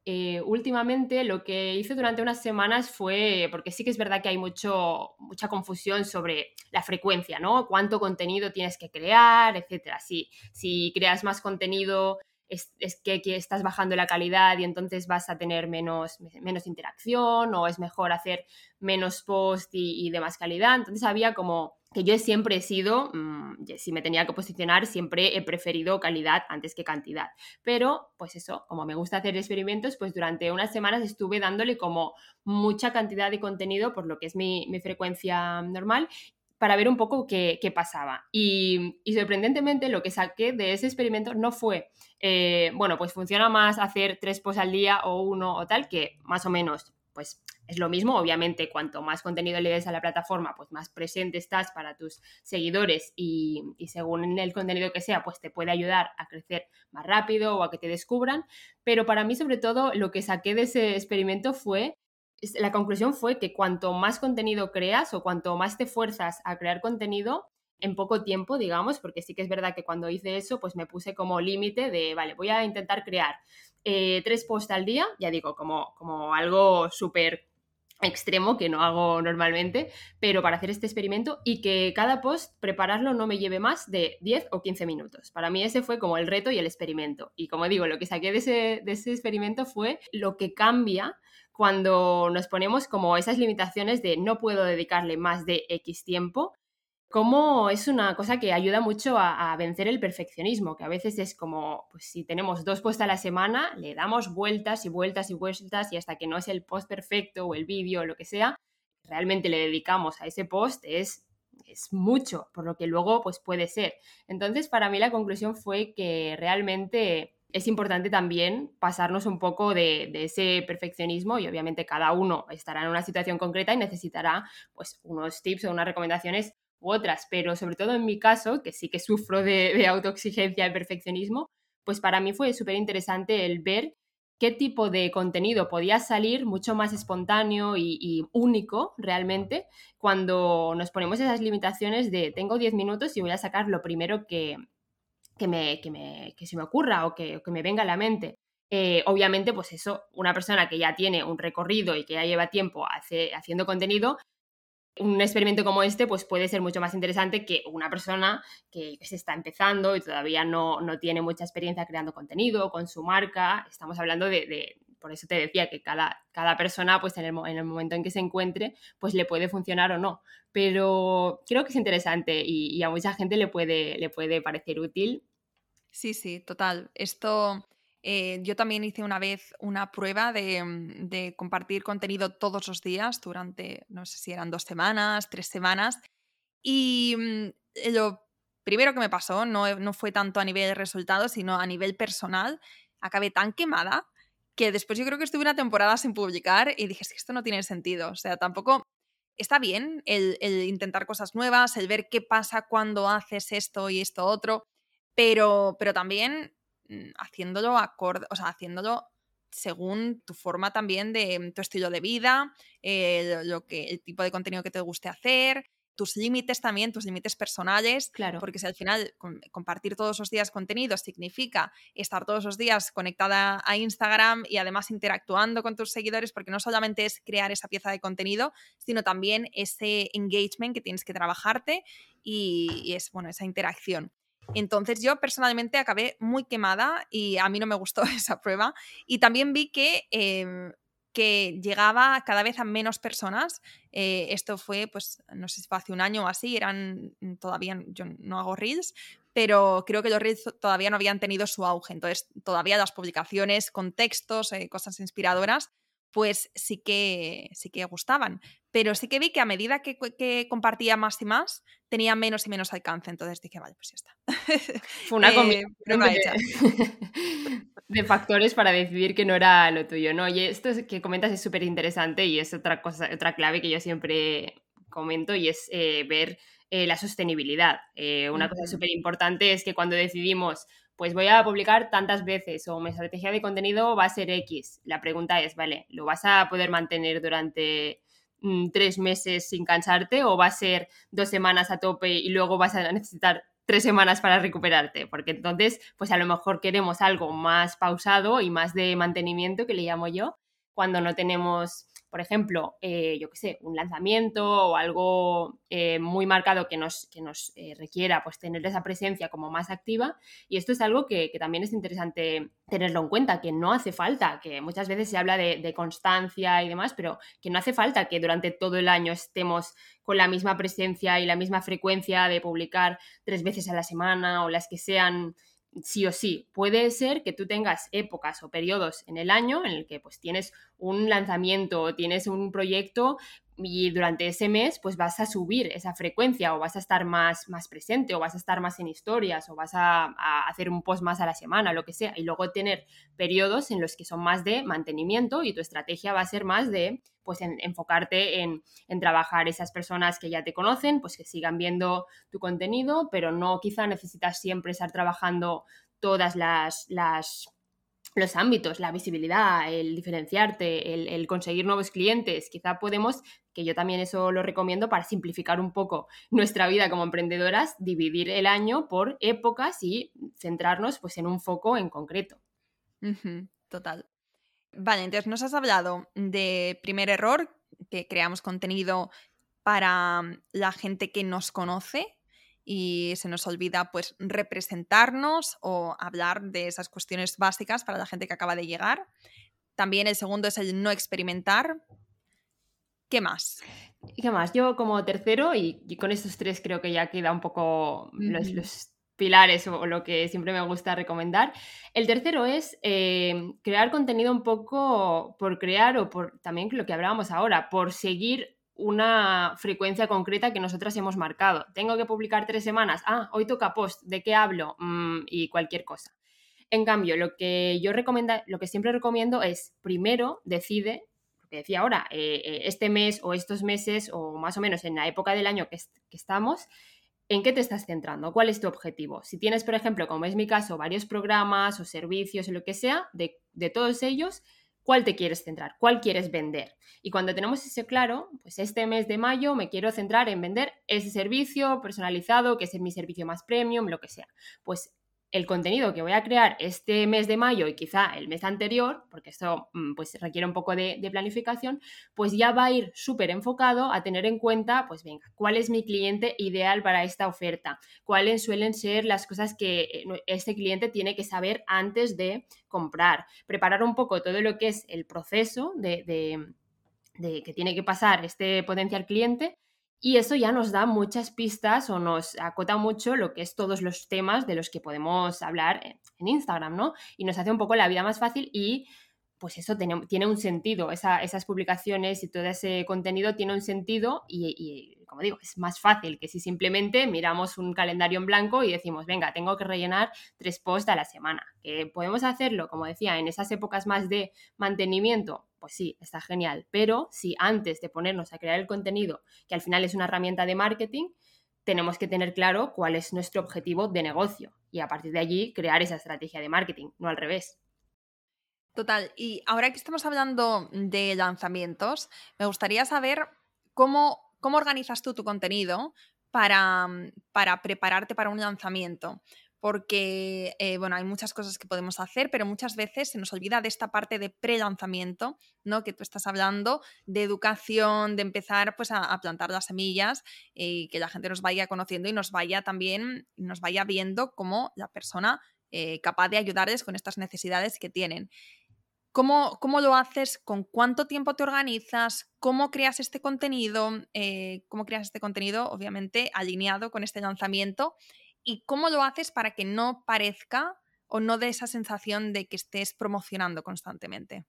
eh, últimamente lo que hice durante unas semanas fue, porque sí que es verdad que hay mucho, mucha confusión sobre la frecuencia, ¿no? Cuánto contenido tienes que crear, etcétera. Si, si creas más contenido, es, que, estás bajando la calidad y entonces vas a tener menos, menos interacción o es mejor hacer menos post y, y de más calidad. Entonces había como que yo siempre he sido, mm, si me tenía que posicionar, siempre he preferido calidad antes que cantidad. Pero, pues eso, como me gusta hacer experimentos, pues durante unas semanas estuve dándole como mucha cantidad de contenido, por lo que es mi, frecuencia normal, para ver un poco qué, pasaba. Y, sorprendentemente lo que saqué de ese experimento no fue, eh, bueno, pues funciona más hacer tres posts al día o uno o tal, que más o menos pues es lo mismo, obviamente, cuanto más contenido le des a la plataforma, pues más presente estás para tus seguidores y, según el contenido que sea, pues te puede ayudar a crecer más rápido o a que te descubran. Pero para mí, sobre todo, lo que saqué de ese experimento fue, la conclusión fue que cuanto más contenido creas o cuanto más te fuerzas a crear contenido, en poco tiempo, digamos, porque sí que es verdad que cuando hice eso, pues me puse como límite de, vale, voy a intentar crear eh, tres posts al día, ya digo, como, como algo súper extremo que no hago normalmente, pero para hacer este experimento y que cada post prepararlo no me lleve más de 10 o 15 minutos. Para mí ese fue como el reto y el experimento. Y como digo, lo que saqué de ese, de ese experimento fue lo que cambia cuando nos ponemos como esas limitaciones de no puedo dedicarle más de X tiempo cómo es una cosa que ayuda mucho a, vencer el perfeccionismo, que a veces es como, pues si tenemos dos posts a la semana, le damos vueltas y vueltas y vueltas y hasta que no es el post perfecto o el vídeo o lo que sea, realmente le dedicamos a ese post es, es mucho, por lo que luego pues puede ser. Entonces, para mí la conclusión fue que realmente es importante también pasarnos un poco de, de, ese perfeccionismo y obviamente cada uno estará en una situación concreta y necesitará pues unos tips o unas recomendaciones u otras, pero sobre todo en mi caso, que sí que sufro de, autoexigencia y perfeccionismo, pues para mí fue súper interesante el ver qué tipo de contenido podía salir mucho más espontáneo y, único realmente cuando nos ponemos esas limitaciones de tengo 10 minutos y voy a sacar lo primero que, que, me, que se me ocurra o que, que me venga a la mente. Eh, obviamente, pues eso, una persona que ya tiene un recorrido y que ya lleva tiempo hace, haciendo contenido, un experimento como este pues puede ser mucho más interesante que una persona que, se está empezando y todavía no, tiene mucha experiencia creando contenido con su marca. Estamos hablando de, por eso te decía que cada, cada persona pues en el, en el, momento en que se encuentre pues le puede funcionar o no. Pero creo que es interesante y, y a mucha gente le puede, le puede parecer útil. Sí, sí, total. Esto eh, yo también hice una vez una prueba mm, de, compartir contenido todos los días durante, no sé si eran dos semanas, tres semanas. Y mm, lo primero que me pasó no, no fue tanto a nivel de resultados, sino a nivel personal. Acabé tan quemada que después yo creo que estuve una temporada sin publicar y dije, que esto no tiene sentido. O sea, tampoco está bien el, el, intentar cosas nuevas, el ver qué pasa cuando haces esto y esto otro, pero, pero también haciéndolo acorde, o sea, haciéndolo según tu forma también de mm, tu estilo de vida, eh, lo que, el tipo de contenido que te guste hacer, tus límites también, tus límites personales. Claro. Porque si al final compartir todos los días contenido significa estar todos los días conectada a Instagram y además interactuando con tus seguidores, porque no solamente es crear esa pieza de contenido, sino también ese engagement que tienes que trabajarte y, y es, bueno, esa interacción. Entonces yo personalmente acabé muy quemada y a mí no me gustó esa prueba. Y también vi que, em, que llegaba cada vez a menos personas. Eh, esto fue, pues, no sé si fue hace un año o así, eran mm, todavía, yo no hago reels, pero creo que los reels todavía no habían tenido su auge. Entonces todavía las publicaciones con textos, eh, cosas inspiradoras, pues sí que, sí que gustaban. Pero sí que vi que a medida que, compartía más y más, tenía menos y menos alcance. Entonces dije, vale, pues ya está. Fue una eh, combinación de, factores para decidir que no era lo tuyo, ¿no? Y esto que comentas es súper interesante y es otra cosa, otra clave que yo siempre comento y es eh, ver eh, la sostenibilidad. una cosa súper importante es que cuando decidimos pues voy a publicar tantas veces o mi estrategia de contenido va a ser X. La pregunta es, vale, ¿lo vas a poder mantener durante mm, tres meses sin cansarte o va a ser dos semanas a tope y luego vas a necesitar tres semanas para recuperarte? Porque entonces, pues a lo mejor queremos algo más pausado y más de mantenimiento, que le llamo yo, cuando no tenemos por ejemplo, eh, yo qué sé, un lanzamiento o algo eh, muy marcado que nos, que nos eh, requiera pues, tener esa presencia como más activa. Y esto es algo que, también es interesante tenerlo en cuenta, que no hace falta, que muchas veces se habla de constancia y demás, pero que no hace falta que durante todo el año estemos con la misma presencia y la misma frecuencia de publicar tres veces a la semana o las que sean sí o sí. Puede ser que tú tengas épocas o periodos en el año en el que pues tienes un lanzamiento o tienes un proyecto y durante ese mes pues vas a subir esa frecuencia o vas a estar más, más presente o vas a estar más en historias o vas a, hacer un post más a la semana, lo que sea, y luego tener periodos en los que son más de mantenimiento y tu estrategia va a ser más de pues enfocarte en, en trabajar esas personas que ya te conocen, pues que sigan viendo tu contenido, pero no quizá necesitas siempre estar trabajando todas las, las los ámbitos, la visibilidad, el diferenciarte, el, conseguir nuevos clientes. Quizá podemos, que yo también eso lo recomiendo para simplificar un poco nuestra vida como emprendedoras, dividir el año por épocas y centrarnos pues en un foco en concreto. total. Vale, entonces nos has hablado de primer error, que creamos contenido para mm, la gente que nos conoce y se nos olvida pues representarnos o hablar de esas cuestiones básicas para la gente que acaba de llegar. También el segundo es el no experimentar. ¿Qué más? qué más? Yo como tercero, y, con estos tres creo que ya queda un poco los, pilares o, lo que siempre me gusta recomendar. El tercero es eh, crear contenido un poco por crear o por también lo que hablábamos ahora, por seguir una frecuencia concreta que nosotras hemos marcado. Tengo que publicar tres semanas. Ah, hoy toca post. ¿De qué hablo? Mm, y cualquier cosa. En cambio, lo que yo recomiendo, lo que siempre recomiendo es primero decide, decía ahora, eh, eh, este mes o estos meses o más o menos en la época del año que, estamos, ¿En qué te estás centrando? ¿Cuál es tu objetivo? Si tienes, por ejemplo, como es mi caso, varios programas o servicios o lo que sea, de, todos ellos, ¿cuál te quieres centrar? ¿Cuál quieres vender? Y cuando tenemos ese claro, pues este mes de mayo me quiero centrar en vender ese servicio personalizado, que es mi servicio más premium, lo que sea. Pues el contenido que voy a crear este mes de mayo y quizá el mes anterior, porque esto mm, pues requiere un poco de, planificación, pues ya va a ir súper enfocado a tener en cuenta, pues venga, cuál es mi cliente ideal para esta oferta, cuáles suelen ser las cosas que eh, este cliente tiene que saber antes de comprar, preparar un poco todo lo que es el proceso de, de que tiene que pasar este potencial cliente y eso ya nos da muchas pistas o nos acota mucho lo que es todos los temas de los que podemos hablar en Instagram, ¿no? Y nos hace un poco la vida más fácil y pues eso tiene, tiene un sentido, esas publicaciones y todo ese contenido tiene un sentido y, como digo, es más fácil que si simplemente miramos un calendario en blanco y decimos, venga, tengo que rellenar tres posts a la semana. Que podemos hacerlo, como decía, en esas épocas más de mantenimiento, pues sí, está genial, pero si antes de ponernos a crear el contenido, que al final es una herramienta de marketing, tenemos que tener claro cuál es nuestro objetivo de negocio y a partir de allí crear esa estrategia de marketing, no al revés. Total, y ahora que estamos hablando de lanzamientos, me gustaría saber cómo, cómo organizas tú tu contenido para, para prepararte para un lanzamiento porque, eh, bueno, hay muchas cosas que podemos hacer, pero muchas veces se nos olvida de esta parte de pre-lanzamiento, ¿no? Que tú estás hablando de educación, de empezar pues a, plantar las semillas y que la gente nos vaya conociendo y nos vaya también, nos vaya viendo como la persona eh, capaz de ayudarles con estas necesidades que tienen. ¿Cómo, ¿Cómo, lo haces? ¿Con cuánto tiempo te organizas? ¿Cómo creas este contenido? Eh, ¿Cómo creas este contenido? Obviamente alineado con este lanzamiento y cómo lo haces para que no parezca o no dé esa sensación de que estés promocionando constantemente.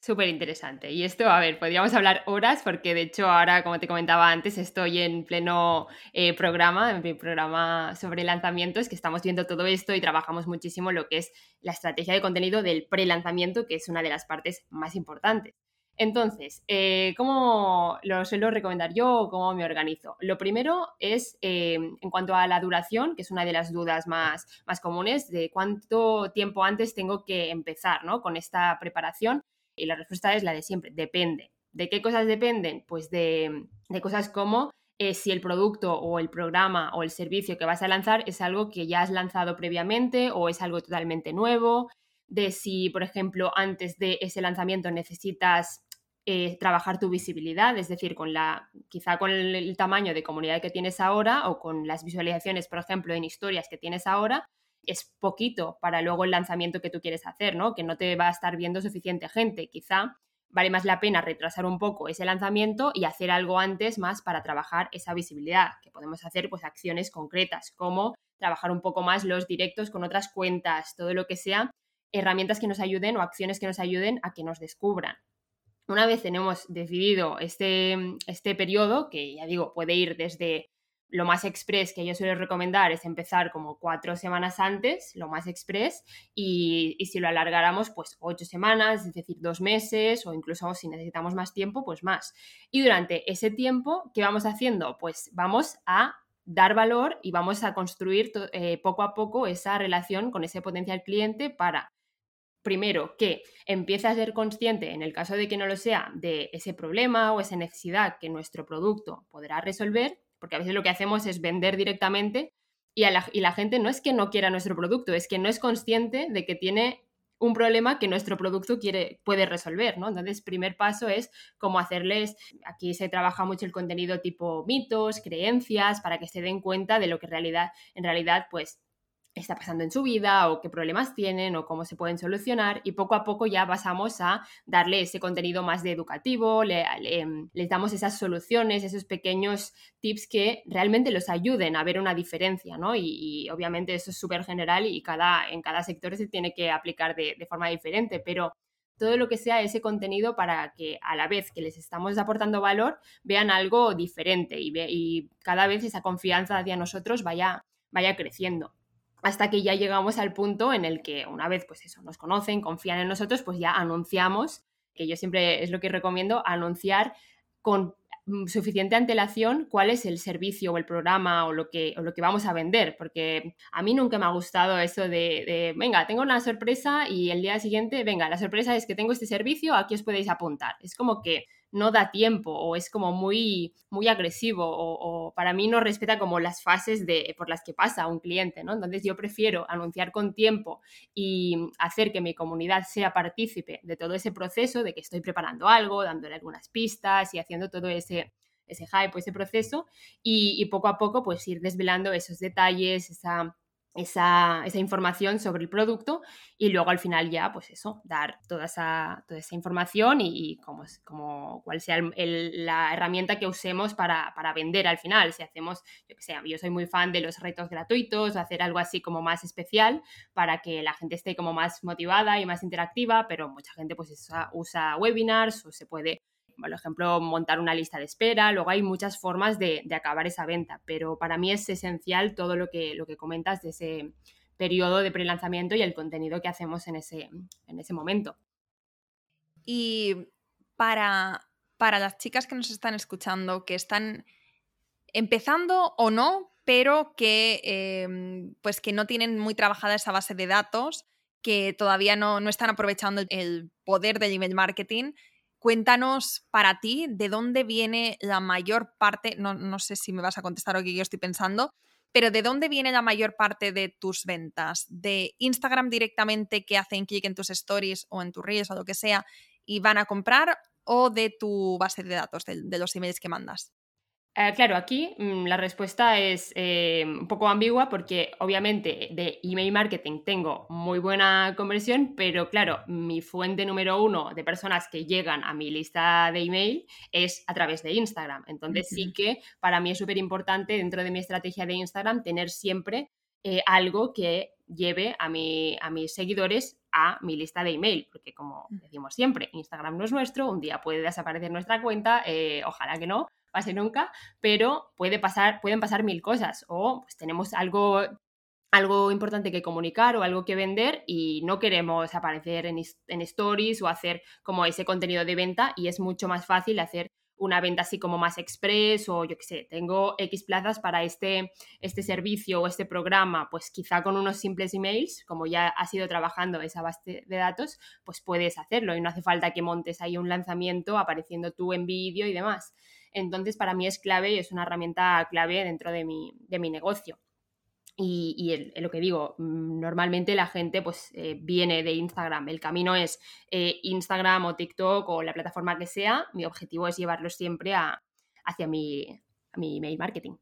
Súper interesante. Y esto, a ver, podríamos hablar horas porque de hecho ahora, como te comentaba antes, estoy en pleno eh, programa, en mi programa sobre lanzamientos, que estamos viendo todo esto y trabajamos muchísimo lo que es la estrategia de contenido del pre-lanzamiento, que es una de las partes más importantes. Entonces, eh, ¿cómo lo suelo recomendar yo o cómo me organizo? Lo primero es eh, en cuanto a la duración, que es una de las dudas más, más comunes, de cuánto tiempo antes tengo que empezar ¿no? con esta preparación. Y la respuesta es la de siempre, depende. ¿De qué cosas dependen? Pues de, cosas como eh, si el producto o el programa o el servicio que vas a lanzar es algo que ya has lanzado previamente o es algo totalmente nuevo, de si, por ejemplo, antes de ese lanzamiento necesitas eh, trabajar tu visibilidad, es decir, con la, quizá con el, tamaño de comunidad que tienes ahora o con las visualizaciones, por ejemplo, en historias que tienes ahora, es poquito para luego el lanzamiento que tú quieres hacer, ¿no? Que no te va a estar viendo suficiente gente. Quizá vale más la pena retrasar un poco ese lanzamiento y hacer algo antes más para trabajar esa visibilidad, que podemos hacer pues acciones concretas, como trabajar un poco más los directos con otras cuentas, todo lo que sea, herramientas que nos ayuden o acciones que nos ayuden a que nos descubran. Una vez tenemos decidido este, este periodo, que ya digo, puede ir desde lo más express que yo suelo recomendar es empezar como cuatro semanas antes, lo más express, y, si lo alargáramos, pues ocho semanas, es decir, dos meses, o incluso si necesitamos más tiempo, pues más. Y durante ese tiempo, ¿qué vamos haciendo? Pues vamos a dar valor y vamos a construir eh, poco a poco esa relación con ese potencial cliente para primero, que empiece a ser consciente, en el caso de que no lo sea, de ese problema o esa necesidad que nuestro producto podrá resolver, porque a veces lo que hacemos es vender directamente y, la, gente no es que no quiera nuestro producto, es que no es consciente de que tiene un problema que nuestro producto quiere, puede resolver, ¿no? Entonces, primer paso es cómo hacerles, aquí se trabaja mucho el contenido tipo mitos, creencias, para que se den cuenta de lo que realidad, en realidad, pues está pasando en su vida o qué problemas tienen o cómo se pueden solucionar y poco a poco ya pasamos a darle ese contenido más de educativo, le, em, les damos esas soluciones, esos pequeños tips que realmente los ayuden a ver una diferencia, ¿no? Y, obviamente eso es súper general y cada, en cada sector se tiene que aplicar de, forma diferente, pero todo lo que sea ese contenido para que a la vez que les estamos aportando valor vean algo diferente y, y cada vez esa confianza hacia nosotros vaya, vaya creciendo hasta que ya llegamos al punto en el que una vez pues eso nos conocen, confían en nosotros, pues ya anunciamos, que yo siempre es lo que recomiendo, anunciar con mm, suficiente antelación cuál es el servicio o el programa o lo que, lo que vamos a vender, porque a mí nunca me ha gustado eso de, de, venga, tengo una sorpresa y el día siguiente, venga, la sorpresa es que tengo este servicio, aquí os podéis apuntar. Es como que no da tiempo o es como muy, muy agresivo o, para mí no respeta como las fases de, por las que pasa un cliente, ¿no? Entonces yo prefiero anunciar con tiempo y hacer que mi comunidad sea partícipe de todo ese proceso, de que estoy preparando algo, dándole algunas pistas y haciendo todo ese, ese hype o ese proceso y, y poco a poco pues ir desvelando esos detalles, esa esa, información sobre el producto y luego al final ya, pues eso, dar toda esa, toda esa información y, como, como, cuál sea la herramienta que usemos para, vender al final. Si hacemos, yo que sé, yo soy muy fan de los retos gratuitos, hacer algo así como más especial para que la gente esté como más motivada y más interactiva, pero mucha gente pues usa webinars o se puede por ejemplo, montar una lista de espera, luego hay muchas formas de, acabar esa venta, pero para mí es esencial todo lo que, lo que comentas de ese periodo de prelanzamiento y el contenido que hacemos en ese, en ese momento. Y para, para las chicas que nos están escuchando, que están empezando o no, pero que, em, pues que no tienen muy trabajada esa base de datos, que todavía no, no están aprovechando el poder del email marketing, Cuéntanos para ti de dónde viene la mayor parte, no, sé si me vas a contestar lo que yo estoy pensando, pero ¿de dónde viene la mayor parte de tus ventas? ¿De Instagram directamente que hacen clic en tus stories o en tus reels o lo que sea y van a comprar? ¿O de tu base de datos, de los emails que mandas? Eh, claro, aquí mm, la respuesta es eh, un poco ambigua porque obviamente de email marketing tengo muy buena conversión, pero claro, mi fuente número uno de personas que llegan a mi lista de email es a través de Instagram. Entonces sí que para mí es súper importante dentro de mi estrategia de Instagram tener siempre eh, algo que lleve a, a mis seguidores a mi lista de email, porque como mm. decimos siempre, Instagram no es nuestro, un día puede desaparecer nuestra cuenta, ojalá que no, pase nunca, pero puede pasar, pueden pasar mil cosas o pues tenemos algo algo importante que comunicar o algo que vender y no queremos aparecer en, en, stories o hacer como ese contenido de venta y es mucho más fácil hacer una venta así como más express o yo qué sé, tengo X plazas para este, este servicio o este programa, pues quizá con unos simples emails, como ya has ido trabajando esa base de datos, pues puedes hacerlo y no hace falta que montes ahí un lanzamiento apareciendo tú en vídeo y demás. Entonces, para mí es clave y es una herramienta clave dentro de mi, negocio. Y, lo que digo, mm, normalmente la gente pues eh, viene de Instagram. El camino es eh, Instagram o TikTok o la plataforma que sea. Mi objetivo es llevarlo siempre hacia mi, mi email marketing.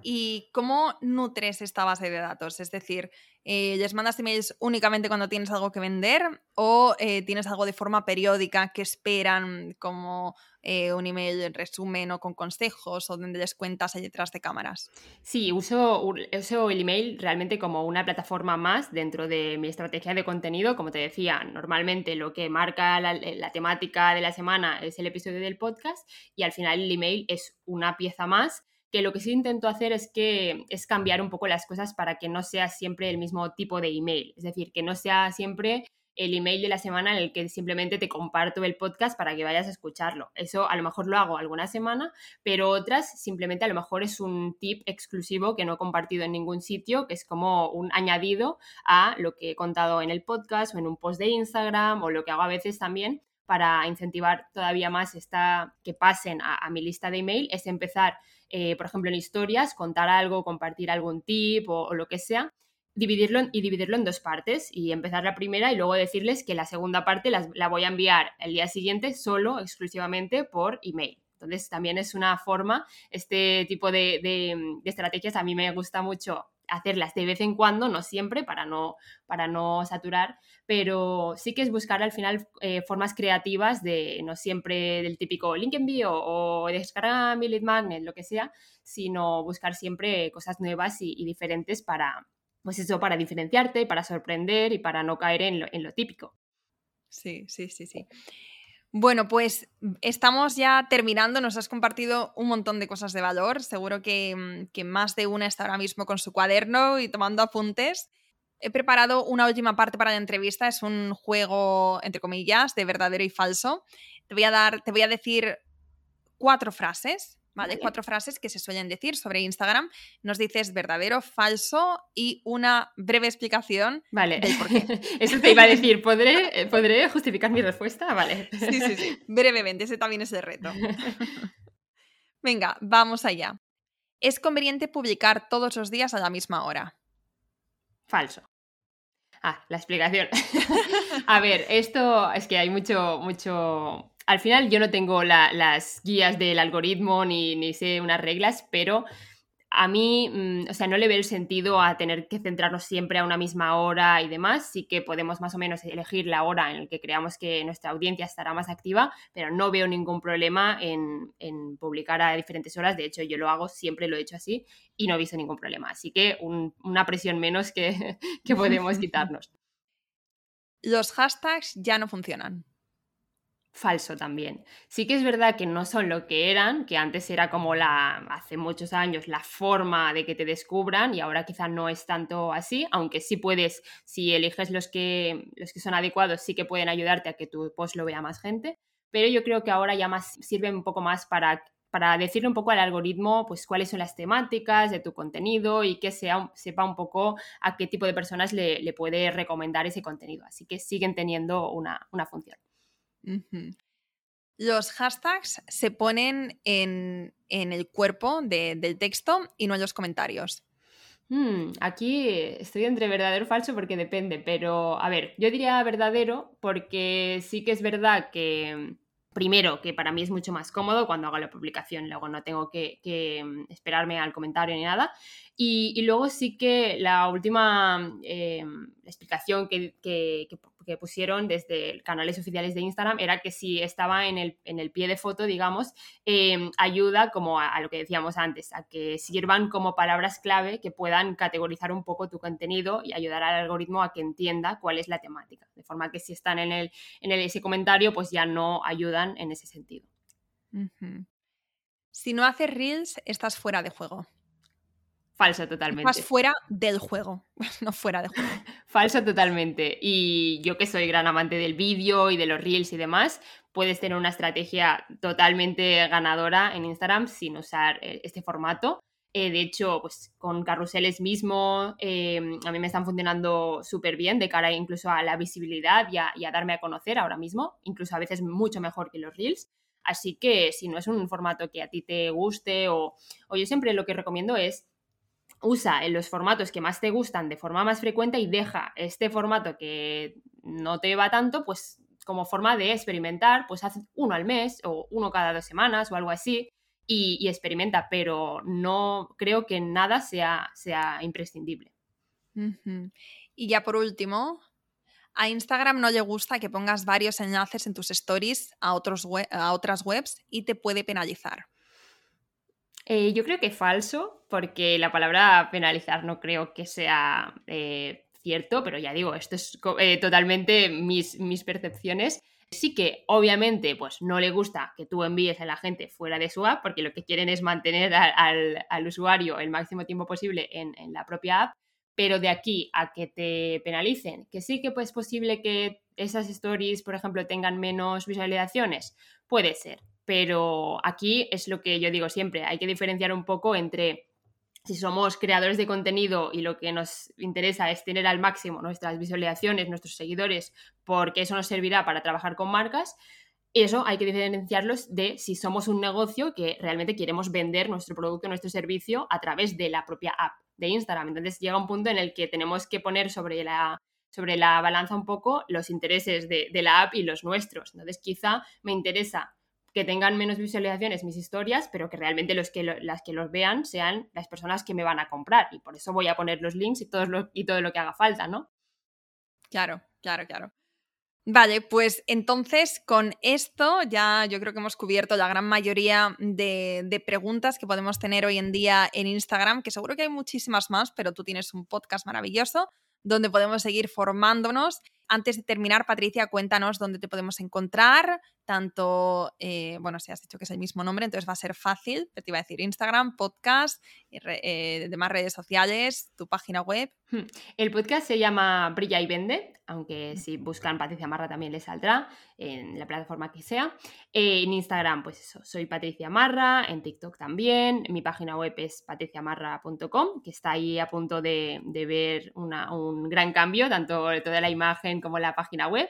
¿Y cómo nutres esta base de datos? Es decir, eh, ¿les mandas emails únicamente cuando tienes algo que vender o eh, tienes algo de forma periódica que esperan como eh, un email en resumen o con consejos o donde les cuentas ahí detrás de cámaras? Sí, uso, el email realmente como una plataforma más dentro de mi estrategia de contenido. Como te decía, normalmente lo que marca la temática de la semana es el episodio del podcast y al final el email es una pieza más que lo que sí intento hacer es que es cambiar un poco las cosas para que no sea siempre el mismo tipo de email, es decir, que no sea siempre el email de la semana en el que simplemente te comparto el podcast para que vayas a escucharlo. Eso a lo mejor lo hago alguna semana, pero otras simplemente a lo mejor es un tip exclusivo que no he compartido en ningún sitio, que es como un añadido a lo que he contado en el podcast o en un post de Instagram o lo que hago a veces también para incentivar todavía más esta, que pasen a, mi lista de email, es empezar, eh, por ejemplo, en historias, contar algo, compartir algún tip o, lo que sea, dividirlo y dividirlo en dos partes y empezar la primera y luego decirles que la segunda parte la voy a enviar el día siguiente solo, exclusivamente por email. Entonces también es una forma, este tipo de, de estrategias a mí me gusta mucho hacerlas de vez en cuando, no siempre, para no, para no saturar, pero sí que es buscar al final eh, formas creativas de no siempre del típico link envío o descarga mi lead magnet, lo que sea, sino buscar siempre cosas nuevas y, diferentes para, pues eso, para diferenciarte, para sorprender y para no caer en lo, en lo típico. Sí, sí, sí, sí. Bueno, pues mm, estamos ya terminando, nos has compartido un montón de cosas de valor, seguro mm, que, más de una está ahora mismo con su cuaderno y tomando apuntes. He preparado una última parte para la entrevista, es un juego, entre comillas, de verdadero y falso. Te voy a dar, te voy a decir cuatro frases ¿vale? Cuatro frases que se suelen decir sobre Instagram. Nos dices verdadero, falso y una breve explicación vale. del por qué. Eso te iba a decir, ¿podré, ¿podré justificar mi respuesta? Vale. Sí, sí, sí. Brevemente, ese también es el reto. Venga, vamos allá. ¿Es conveniente publicar todos los días a la misma hora? Falso. Ah, la explicación. a ver, esto es que hay mucho, mucho al final yo no tengo las guías del algoritmo ni, sé unas reglas, pero a mí, mm, o sea, no le veo el sentido a tener que centrarnos siempre a una misma hora y demás. Sí que podemos más o menos elegir la hora en la que creamos que nuestra audiencia estará más activa, pero no veo ningún problema en, publicar a diferentes horas. De hecho, yo lo hago, siempre lo he hecho así y no he visto ningún problema. Así que una presión menos que, que podemos quitarnos. Los hashtags ya no funcionan falso también. Sí que es verdad que no son lo que eran, que antes era como la, hace muchos años, la forma de que te descubran y ahora quizá no es tanto así, aunque sí puedes, si eliges los que, los que son adecuados, sí que pueden ayudarte a que tu post lo vea más gente, pero yo creo que ahora ya más sirven un poco más para para decirle un poco al algoritmo pues cuáles son las temáticas de tu contenido y que sea, sepa un poco a qué tipo de personas le, puede recomendar ese contenido. Así que siguen teniendo una función. Los hashtags se ponen en, el cuerpo del texto y no en los comentarios. Hmm, aquí estoy entre verdadero o falso porque depende, pero a ver, yo diría verdadero porque sí que es verdad que, primero, que para mí es mucho más cómodo cuando hago la publicación, luego no tengo que, esperarme al comentario ni nada. Y, luego sí que la última eh, explicación que pusieron desde canales oficiales de Instagram era que si estaba en el, en el pie de foto, digamos, em, ayuda como a, lo que decíamos antes, a que sirvan como palabras clave que puedan categorizar un poco tu contenido y ayudar al algoritmo a que entienda cuál es la temática. De forma que si están en, el, en ese comentario, pues ya no ayudan en ese sentido. Si no haces reels, estás fuera de juego. Falso totalmente. Estás fuera del juego, no fuera de juego. Falso totalmente. Y yo que soy gran amante del vídeo y de los reels y demás, puedes tener una estrategia totalmente ganadora en Instagram sin usar eh, este formato. Eh, de hecho, pues con carruseles mismo, em, a mí me están funcionando súper bien de cara incluso a la visibilidad y a, darme a conocer ahora mismo, incluso a veces mucho mejor que los reels. Así que si no es un formato que a ti te guste o, o yo siempre lo que recomiendo es usa en los formatos que más te gustan de forma más frecuente y deja este formato que no te va tanto, pues como forma de experimentar, pues haz uno al mes o uno cada dos semanas o algo así y, experimenta, pero no creo que nada sea, sea imprescindible. Y ya por último, a Instagram no le gusta que pongas varios enlaces en tus stories a, otros a otras webs y te puede penalizar. Eh, yo creo que falso, porque la palabra penalizar no creo que sea eh, cierto, pero ya digo, esto es eh, totalmente mis, mis percepciones. Sí que obviamente pues no le gusta que tú envíes a la gente fuera de su app porque lo que quieren es mantener al, al, usuario el máximo tiempo posible en, en, la propia app, pero de aquí a que te penalicen, que sí que pues, es posible que esas stories, por ejemplo, tengan menos visualizaciones, puede ser, pero aquí es lo que yo digo siempre, hay que diferenciar un poco entre si somos creadores de contenido y lo que nos interesa es tener al máximo nuestras visualizaciones, nuestros seguidores, porque eso nos servirá para trabajar con marcas, eso hay que diferenciarlos de si somos un negocio que realmente queremos vender nuestro producto, nuestro servicio a través de la propia app de Instagram. Entonces llega un punto en el que tenemos que poner sobre la, sobre la balanza un poco los intereses de, la app y los nuestros. Entonces quizá me interesa que tengan menos visualizaciones mis historias, pero que realmente los que las que los vean sean las personas que me van a comprar. Y por eso voy a poner los links y todo lo, y todo lo que haga falta, ¿no? Claro, claro, claro. Vale, pues entonces con esto ya yo creo que hemos cubierto la gran mayoría de, preguntas que podemos tener hoy en día en Instagram, que seguro que hay muchísimas más, pero tú tienes un podcast maravilloso donde podemos seguir formándonos. Antes de terminar, Patricia, cuéntanos dónde te podemos encontrar, tanto, eh, bueno, si has dicho que es el mismo nombre, entonces va a ser fácil, te iba a decir Instagram, podcast, eh, demás redes sociales, tu página web. Hmm. El podcast se llama Brilla y Vende, aunque si buscan Patricia Marra también les saldrá en la plataforma que sea. Eh, en Instagram, pues eso, soy Patricia Marra, en TikTok también, mi página web es patriciamarra.com, que está ahí a punto de, ver un gran cambio, tanto toda la imagen como la página web.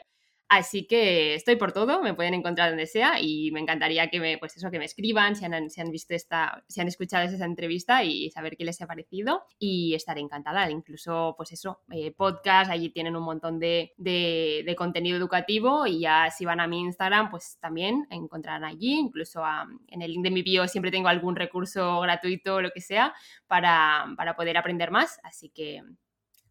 Así que estoy por todo, me pueden encontrar donde sea y me encantaría que me, pues eso, que me escriban si han, han visto esta, si han escuchado esa entrevista y saber qué les ha parecido y estaré encantada. Incluso, pues eso, eh, podcast, allí tienen un montón de, contenido educativo y ya si van a mi Instagram, pues también encontrarán allí, incluso en el link de mi bio siempre tengo algún recurso gratuito o lo que sea para, para poder aprender más, así que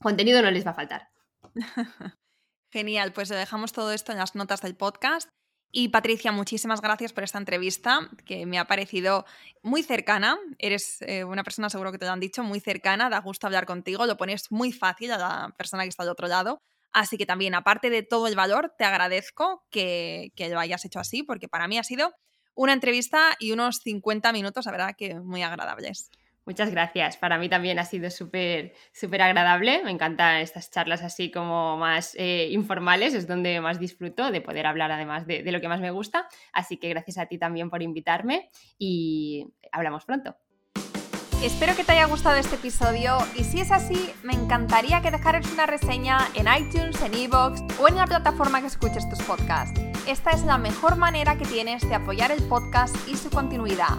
contenido no les va a faltar. Genial, pues dejamos todo esto en las notas del podcast. Y Patricia, muchísimas gracias por esta entrevista que me ha parecido muy cercana. Eres eh, una persona, seguro que te lo han dicho, muy cercana, da gusto hablar contigo, lo pones muy fácil a la persona que está al otro lado. Así que también, aparte de todo el valor, te agradezco que, que lo hayas hecho así, porque para mí ha sido una entrevista y unos 50 minutos, la verdad que muy agradables. Muchas gracias. Para mí también ha sido súper súper agradable. Me encantan estas charlas así como más eh, informales, es donde más disfruto de poder hablar además de, de lo que más me gusta. Así que gracias a ti también por invitarme y hablamos pronto. Espero que te haya gustado este episodio y si es así, me encantaría que dejaras una reseña en iTunes, en Evox o en la plataforma que escuches tus podcasts. Esta es la mejor manera que tienes de apoyar el podcast y su continuidad.